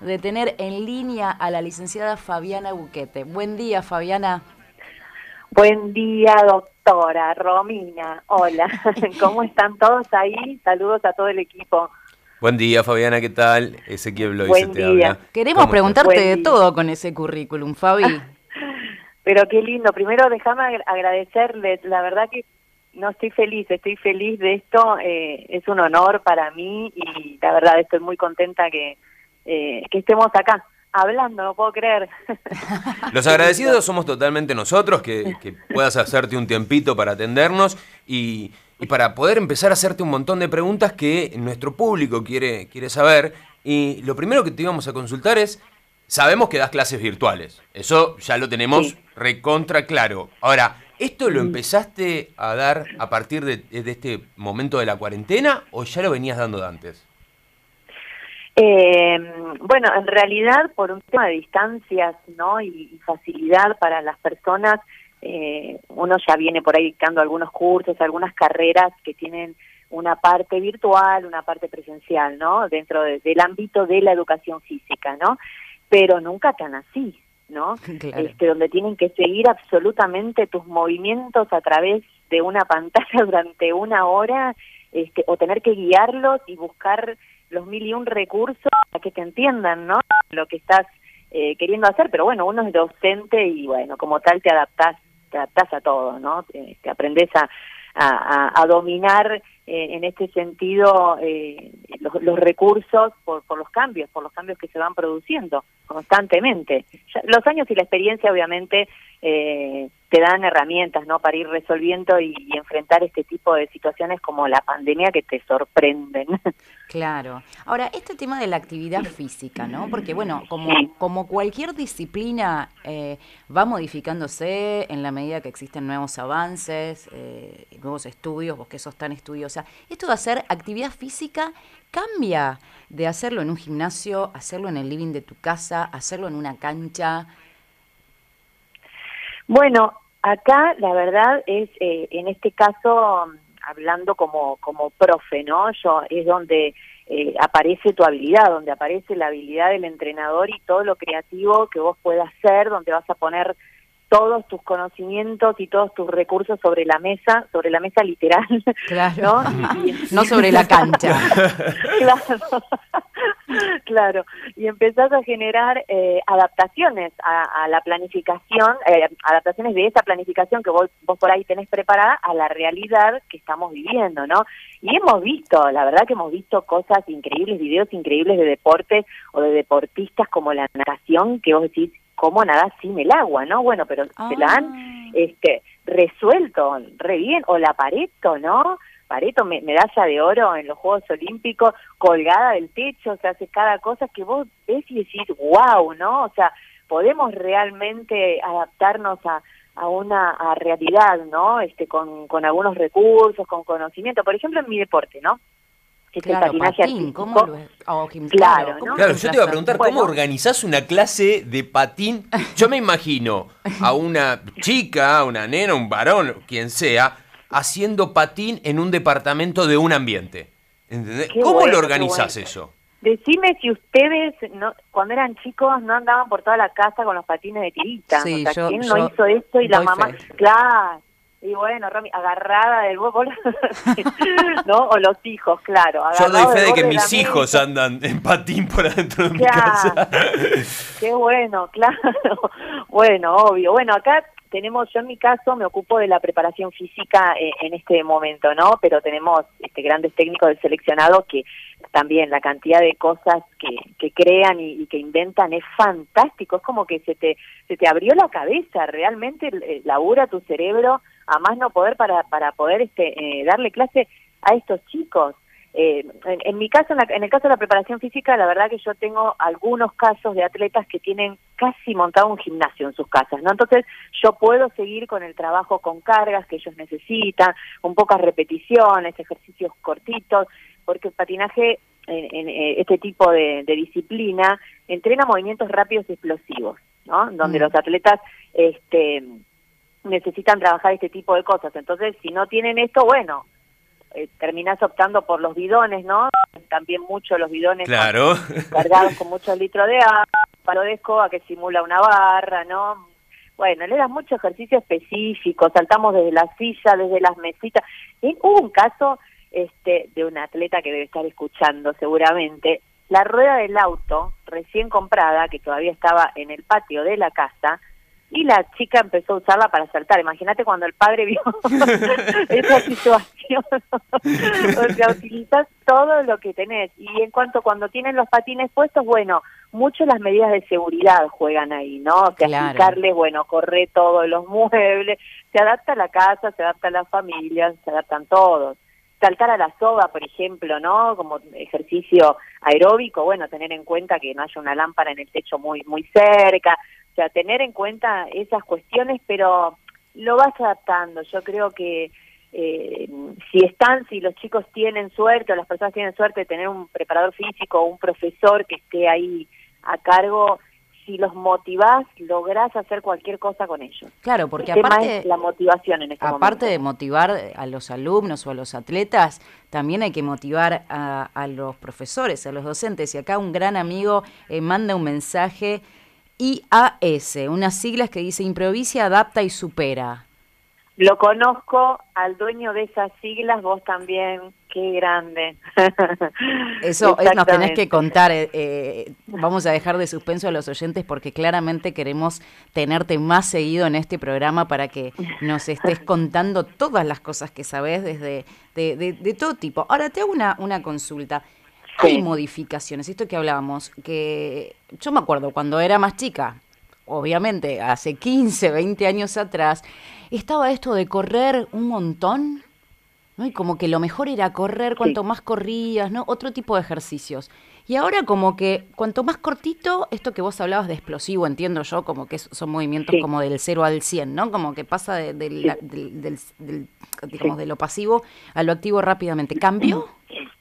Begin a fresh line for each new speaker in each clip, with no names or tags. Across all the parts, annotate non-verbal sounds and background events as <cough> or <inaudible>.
de tener en línea a la licenciada Fabiana Buquete. Buen día, Fabiana.
Buen día, doctora Romina. Hola, <laughs> ¿cómo están todos ahí? Saludos a todo el equipo.
Buen día, Fabiana, ¿qué tal? Ezequiel Blois
Buen
te
día.
habla.
Queremos
¿Cómo
preguntarte de todo con ese currículum, Fabi. <laughs>
Pero qué lindo. Primero, déjame agra- agradecerles. La verdad que no estoy feliz, estoy feliz de esto. eh, es un honor para mí y la verdad estoy muy contenta que, eh, que estemos acá hablando, no puedo creer. <laughs>
Los agradecidos <laughs> somos totalmente nosotros, que, que puedas hacerte un tiempito para atendernos y, y para poder empezar a hacerte un montón de preguntas que nuestro público quiere, quiere saber. Y lo primero que te íbamos a consultar es, sabemos que das clases virtuales, eso ya lo tenemos
Sí.
recontra claro. Ahora, ¿esto lo empezaste a dar a partir de, de este momento de la cuarentena o ya lo venías dando de antes?
Eh, bueno, en realidad por un tema de distancias, ¿no? Y, y facilidad para las personas, eh, uno ya viene por ahí dictando algunos cursos, algunas carreras que tienen una parte virtual, una parte presencial, ¿no? Dentro de- del ámbito de la educación física, ¿no? Pero nunca tan así, ¿no? <laughs>
Claro.
Este, donde tienen que seguir absolutamente tus movimientos a través de una pantalla <laughs> durante una hora, este, o tener que guiarlos y buscar los mil y un recursos para que te entiendan, ¿no? Lo que estás eh, queriendo hacer, pero bueno, uno es docente y bueno, como tal te adaptás, te adaptás a todo, ¿no? Te, te aprendes a, a- a dominar eh, en este sentido eh, los, los recursos por, por los cambios, por los cambios que se van produciendo constantemente. Ya- los años y la experiencia obviamente eh, te dan herramientas, ¿no? Para ir resolviendo y, y enfrentar este tipo de situaciones como la pandemia que te sorprenden. <laughs>
Claro. Ahora, este tema de la actividad física, ¿no? Porque, bueno, como, como cualquier disciplina va modificándose en la medida que existen nuevos avances, nuevos estudios, vos que sos tan estudiosa. Esto de hacer actividad física cambia de hacerlo en un gimnasio, hacerlo en el living de tu casa, hacerlo en una cancha.
Bueno, acá la verdad es, eh, en este caso, hablando como, como profe, ¿no? Yo es donde eh, aparece tu habilidad, donde aparece la habilidad del entrenador y todo lo creativo que vos puedas hacer, donde vas a poner todos tus conocimientos y todos tus recursos sobre la mesa, sobre la mesa literal,
Claro.
¿no? Y- <laughs>
No sobre la cancha. <laughs>
claro, claro. Y empezás a generar eh, adaptaciones a, a la planificación, eh, adaptaciones de esa planificación que vos, vos por ahí tenés preparada a la realidad que estamos viviendo, ¿no? Y hemos visto, la verdad que hemos visto cosas increíbles, videos increíbles de deportes o de deportistas como la natación, que vos decís, ¿cómo nadás sin el agua, no? Bueno, pero se la han
Ah.
este resuelto re bien o la Pareto, ¿no? Pareto, me- medalla de oro en los Juegos Olímpicos, colgada del techo, o sea, hace cada cosa que vos ves y decís, wow, ¿no? O sea, podemos realmente adaptarnos a, a una a realidad, ¿no? Este, con, con algunos recursos, con conocimiento. Por ejemplo, en mi deporte, ¿no? Que es el
Claro,
patinaje
patín,
artístico.
¿cómo lo gim-
Claro,
¿cómo
¿no?
Claro,
lo
yo te iba a preguntar,
Bueno.
¿cómo organizás una clase de patín? Yo me imagino a una chica, una nena, un varón, quien sea, haciendo patín en un departamento de un ambiente. ¿Entendés? ¿Cómo
bueno,
lo organizás
bueno.
eso?
Decime si ustedes, no, cuando eran chicos, no andaban por toda la casa con los patines de tirita.
Sí,
o sea,
yo-
¿quién
yo
no hizo eso? Y la mamá,
fe.
claro. Y bueno, Romy, agarrada del borde, <laughs> ¿no? O los hijos, claro.
Yo doy fe de que mis hijos andan en patín por adentro de mi casa.
Qué bueno, <laughs> claro. Bueno, obvio. Bueno, acá tenemos, yo en mi caso me ocupo de la preparación física eh, en este momento, ¿no? Pero tenemos este, grandes técnicos del seleccionado que también la cantidad de cosas que, que crean y, y que inventan es fantástico. Es como que se te, se te abrió la cabeza, realmente labura tu cerebro a más no poder para, para poder este, eh, darle clase a estos chicos. Eh, en, en mi caso, en, la- en el caso de la preparación física, la verdad que yo tengo algunos casos de atletas que tienen casi montado un gimnasio en sus casas, ¿no? Entonces, yo puedo seguir con el trabajo con cargas que ellos necesitan, con pocas repeticiones, ejercicios cortitos, porque el patinaje, en, en, eh, este tipo de, de disciplina, entrena movimientos rápidos y explosivos, ¿no? Donde
Mm.
los atletas, este necesitan trabajar este tipo de cosas. Entonces, si no tienen esto, bueno, eh, terminás optando por los bidones, ¿no? También mucho los bidones
claro.
cargados con muchos litros de agua, palo de escoba que simula una barra, ¿no? Bueno, le das mucho ejercicio específico, saltamos desde la silla, desde las mesitas. Y hubo un caso este, de un atleta que debe estar escuchando seguramente, la rueda del auto recién comprada, que todavía estaba en el patio de la casa, y la chica empezó a usarla para saltar. Imagínate cuando el padre vio <laughs> esa situación. o sea, utilizas todo lo que tenés. Y en cuanto cuando tienen los patines puestos, bueno, mucho las medidas de seguridad juegan ahí, ¿no? O sea, bueno, corre todos los muebles, se adapta a la casa, se adapta a la familia, se adaptan todos saltar a la soga, por ejemplo, ¿no? Como ejercicio aeróbico, bueno, tener en cuenta que no haya una lámpara en el techo muy muy cerca, sea, tener en cuenta esas cuestiones, pero lo vas adaptando. Yo creo que eh, si están, si los chicos tienen suerte o las personas tienen suerte de tener un preparador físico o un profesor que esté ahí a cargo, si los motivás, lográs hacer cualquier cosa con ellos.
Claro, porque aparte
la motivación en este
aparte de motivar a los alumnos o a los atletas, también hay que motivar a, los profesores, a los docentes. Y acá un gran amigo eh, manda un mensaje IAS, unas siglas que dice improvisa, adapta y supera.
Lo conozco al dueño de esas siglas, vos también, qué grande. <laughs>
Eso nos tenés que contar. Eh, eh, vamos a dejar de suspenso a los oyentes porque claramente queremos tenerte más seguido en este programa para que nos estés <laughs> contando todas las cosas que sabés desde de, de, todo tipo. Ahora te hago una, una consulta. Hay modificaciones, esto que hablábamos, que yo me acuerdo cuando era más chica, obviamente hace 15, 20 años atrás, estaba esto de correr un montón, ¿no? Y como que lo mejor era correr cuanto más corrías, ¿no? Otro tipo de ejercicios. Y ahora como que cuanto más cortito, esto que vos hablabas de explosivo, entiendo yo, como que son movimientos como del 0 al 100, ¿no? Como que pasa de, del, digamos, de lo pasivo a lo activo rápidamente. ¿Cambió? <clears throat>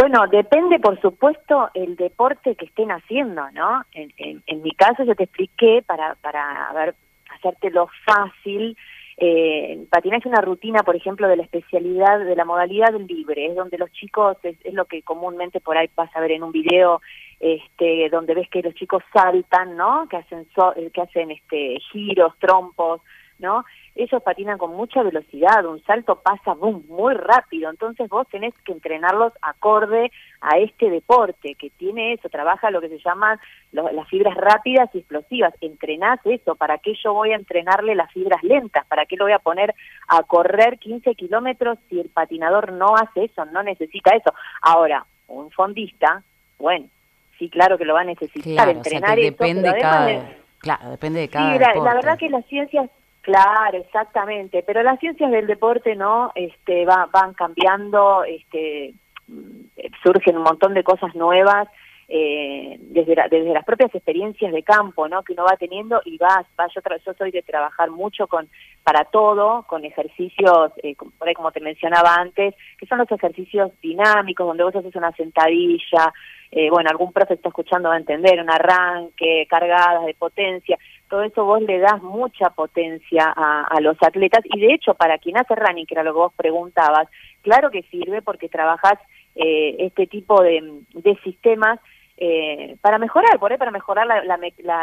Bueno, depende, por supuesto, el deporte que estén haciendo, ¿no? En, en, mi caso yo te expliqué para, para ver, hacértelo fácil. Eh, es una rutina, por ejemplo, de la especialidad, de la modalidad libre, es donde los chicos, es, lo que comúnmente por ahí vas a ver en un video, este, donde ves que los chicos saltan, ¿no? Que hacen, que hacen este, giros, trompos, ¿no? ellos patinan con mucha velocidad, un salto pasa boom, muy rápido, entonces vos tenés que entrenarlos acorde a este deporte que tiene eso, trabaja lo que se llaman las fibras rápidas y explosivas, entrenás eso, ¿para qué yo voy a entrenarle las fibras lentas? ¿Para qué lo voy a poner a correr 15 kilómetros si el patinador no hace eso, no necesita eso? Ahora, un fondista, bueno, sí, claro que lo va a necesitar, entrenar eso,
depende cada... Claro, depende de cada.
Sí, la, verdad que las ciencias Claro, exactamente. Pero las ciencias del deporte no, este, va, van cambiando, este, mm, surgen un montón de cosas nuevas eh, desde, desde las propias experiencias de campo, ¿no? Que uno va teniendo y va, va yo, yo soy de trabajar mucho con para todo, con ejercicios, eh, como te mencionaba antes, que son los ejercicios dinámicos donde vos haces una sentadilla, eh, bueno, algún profe está escuchando va a entender, un arranque, cargadas de potencia, todo eso vos le das mucha potencia a, los atletas. Y de hecho para quien hace running, que era lo que vos preguntabas, claro que sirve porque trabajas eh, este tipo de, sistemas eh, para mejorar, por ahí para mejorar la, la,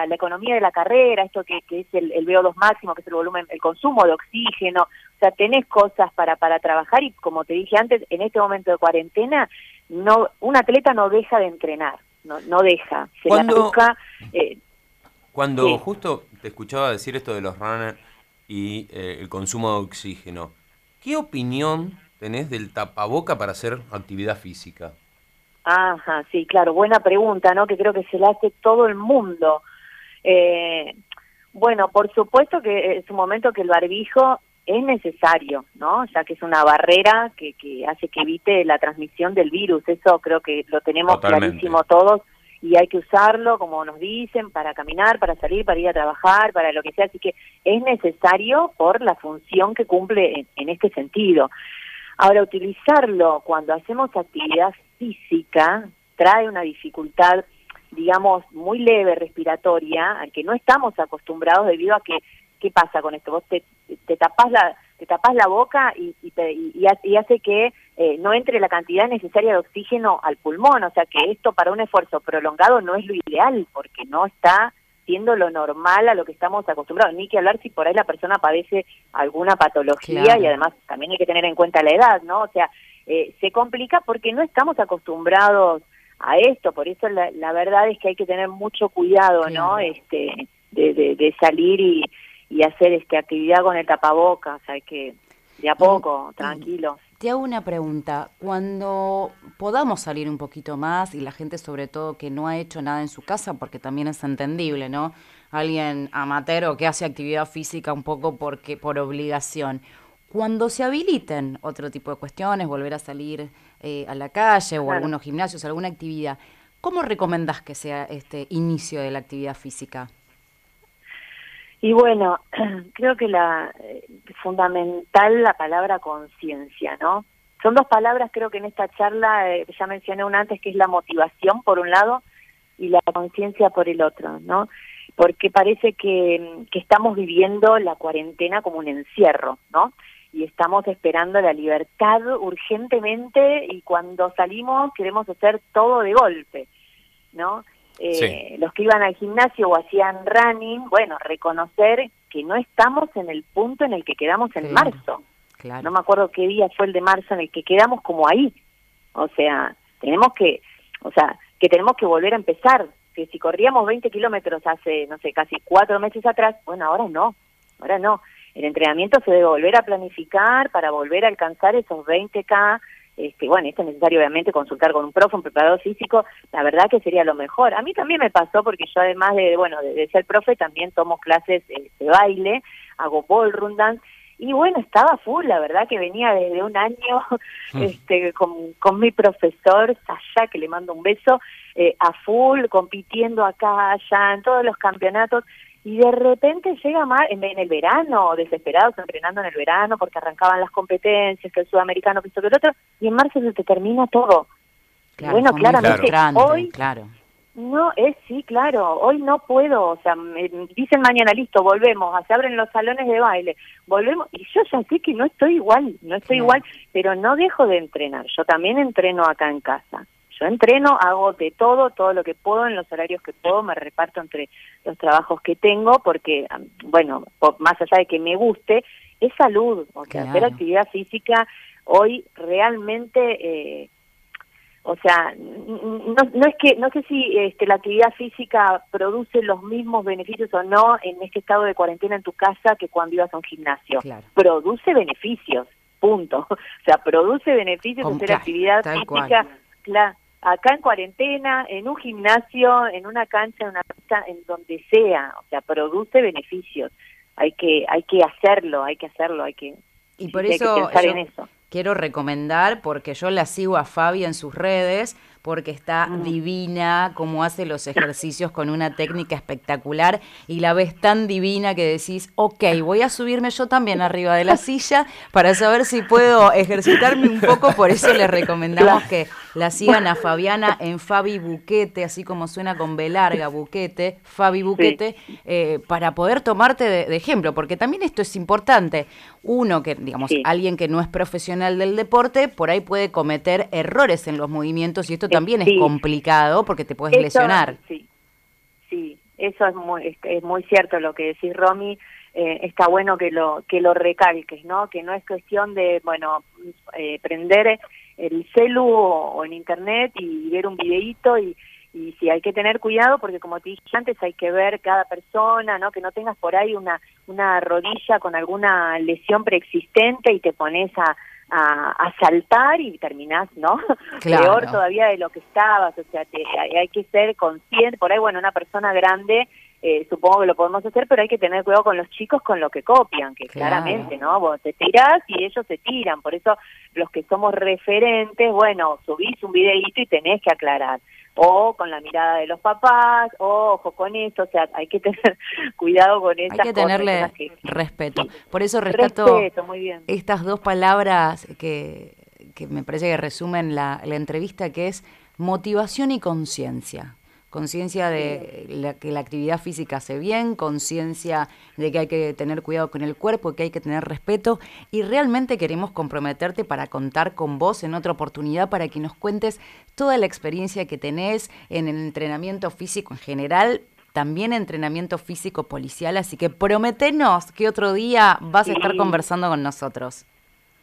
la, economía de la carrera, esto que, que es el, el VO2 máximo, que es el volumen, el consumo de oxígeno, o sea, tenés cosas para, para trabajar y como te dije antes, en este momento de cuarentena, no, un atleta no deja de entrenar, no, no deja, se la busca,
eh, cuando justo te escuchaba decir esto de los runners y eh, el consumo de oxígeno, ¿qué opinión tenés del tapaboca para hacer actividad física?
Ajá, sí, claro, buena pregunta, ¿no? Que creo que se la hace todo el mundo. Eh, bueno, por supuesto que es un momento que el barbijo es necesario, ¿no? Ya que es una barrera que, que hace que evite la transmisión del virus. Eso creo que lo tenemos clarísimo todos y hay que usarlo, como nos dicen, para caminar, para salir, para ir a trabajar, para lo que sea. Así que es necesario por la función que cumple en, este sentido. Ahora, utilizarlo cuando hacemos actividad física trae una dificultad, digamos, muy leve respiratoria, al que no estamos acostumbrados debido a que, ¿qué pasa con esto? Vos te, te tapás la, te tapas la boca y, y, hace que eh, no entre la cantidad necesaria de oxígeno al pulmón, o sea que esto para un esfuerzo prolongado no es lo ideal, porque no está siendo lo normal a lo que estamos acostumbrados, ni que hablar si por ahí la persona padece alguna patología y además también hay que tener en cuenta la edad, ¿no? O sea, eh, se complica porque no estamos acostumbrados a esto, por eso la, la verdad es que hay que tener mucho cuidado, ¿no? Este, de, de, salir y, y hacer este actividad con el tapabocas, hay que de a poco, tranquilo.
Te hago una pregunta. Cuando podamos salir un poquito más y la gente sobre todo que no ha hecho nada en su casa, porque también es entendible, ¿no? Alguien amateur o que hace actividad física un poco porque por obligación. Cuando se habiliten otro tipo de cuestiones, volver a salir eh, a la calle o algunos gimnasios, alguna actividad, ¿cómo recomendás que sea este inicio de la actividad física?
Y bueno, <clears throat> creo que la eh, fundamental la palabra conciencia, ¿no? Son dos palabras, creo que en esta charla eh, ya mencioné una antes, que es la motivación por un lado y la conciencia por el otro, ¿no? Porque parece que, que estamos viviendo la cuarentena como un encierro, ¿no? Y estamos esperando la libertad urgentemente y cuando salimos queremos hacer todo de golpe, ¿no? Eh, los que iban al gimnasio o hacían running, bueno, reconocer que no estamos en el punto en el que quedamos en marzo. No me acuerdo qué día fue el de marzo en el que quedamos como ahí. O sea, tenemos que, o sea, que tenemos que volver a empezar. Que si corríamos 20 kilómetros hace, no sé, casi cuatro meses atrás, bueno, ahora no, ahora no. El entrenamiento se debe volver a planificar para volver a alcanzar esos 20K este, bueno, esto es necesario obviamente consultar con un profe, un preparador físico, la verdad que sería lo mejor. A mí también me pasó porque yo además de, bueno, de, ser profe también tomo clases de baile, hago ballroom dance y bueno, estaba full, la verdad que venía desde un año mm. este, con, con mi profesor Sasha, que le mando un beso, eh, a full, compitiendo acá, allá, en todos los campeonatos, y de repente llega más en, el verano, desesperados, entrenando en el verano porque arrancaban las competencias, que el sudamericano, que esto, que el otro, y en marzo se te termina todo. bueno, claramente hoy...
Claro.
No, es sí, claro, hoy no puedo, o sea, me dicen mañana, listo, volvemos, se abren los salones de baile, volvemos, y yo ya sé que no estoy igual, no estoy igual, pero no dejo de entrenar, yo también entreno acá en casa. Yo entreno, hago de todo, todo lo que puedo, en los horarios que puedo, me reparto entre los trabajos que tengo, porque, bueno, más allá de que me guste, es salud, o sea, hacer actividad física hoy realmente, eh, o sea, no, no es que, no sé si este, la actividad física produce los mismos beneficios o no en este estado de cuarentena en tu casa que cuando ibas a un gimnasio. Produce beneficios, punto. <laughs> O sea, produce beneficios hacer actividad física. Claro, acá en cuarentena, en un gimnasio, en una cancha, en una pista, en donde sea, o sea, produce beneficios. Hay que hay que hacerlo, hay que hacerlo, hay que
y por eso, en eso quiero recomendar porque yo la sigo a Fabi en sus redes porque está mm. divina, como hace los ejercicios con una técnica espectacular y la ves tan divina que decís, ok, voy a subirme yo también arriba de la silla para saber si puedo ejercitarme un poco, por eso les recomendamos que la sigan a Fabiana en Fabi Buquete, así como suena con B larga, Buquete, Fabi Buquete, eh, para poder tomarte de, ejemplo, porque también esto es importante. Uno que, digamos, alguien que no es profesional del deporte, por ahí puede cometer errores en los movimientos y esto también es complicado porque te puedes lesionar.
Sí, sí, eso es muy, es, muy cierto lo que decís, Romy. Eh, está bueno que lo que lo recalques, ¿no? Que no es cuestión de, bueno, eh, prender el celu o, en internet y ver un videíto y, y sí hay que tener cuidado porque como te dije antes hay que ver cada persona, ¿no? Que no tengas por ahí una una rodilla con alguna lesión preexistente y te pones a a, saltar y terminás, ¿no? <laughs> Peor todavía de lo que estabas, o sea, te, hay, que ser consciente, por ahí, bueno, una persona grande, eh, supongo que lo podemos hacer, pero hay que tener cuidado con los chicos con lo que copian, que claramente, ¿no? Vos te tirás y ellos se tiran, por eso los que somos referentes, bueno, subís un videíto y tenés que aclarar o con la mirada de los papás, o ojo con eso, o sea, hay que tener <laughs> cuidado con eso.
Hay que tenerle respeto. Por eso rescato estas dos palabras que, que me parece que resumen la, la entrevista, que es motivación y conciencia conciencia de que la actividad física hace bien, conciencia de que hay que tener cuidado con el cuerpo, que hay que tener respeto y realmente queremos comprometerte para contar con vos en otra oportunidad para que nos cuentes toda la experiencia que tenés en el entrenamiento físico en general, también entrenamiento físico policial, así que prometenos que otro día vas a estar conversando con nosotros.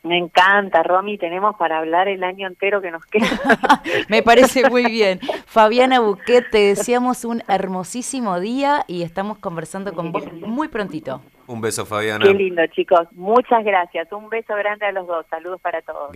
Me encanta, Romy, tenemos para hablar el año entero que nos queda. <laughs>
Me parece muy bien. Fabiana Buquet, te deseamos un hermosísimo día y estamos conversando con vos muy prontito.
Un beso, Fabiana.
Qué lindo, chicos. Muchas gracias. Un beso grande a los dos. Saludos para todos.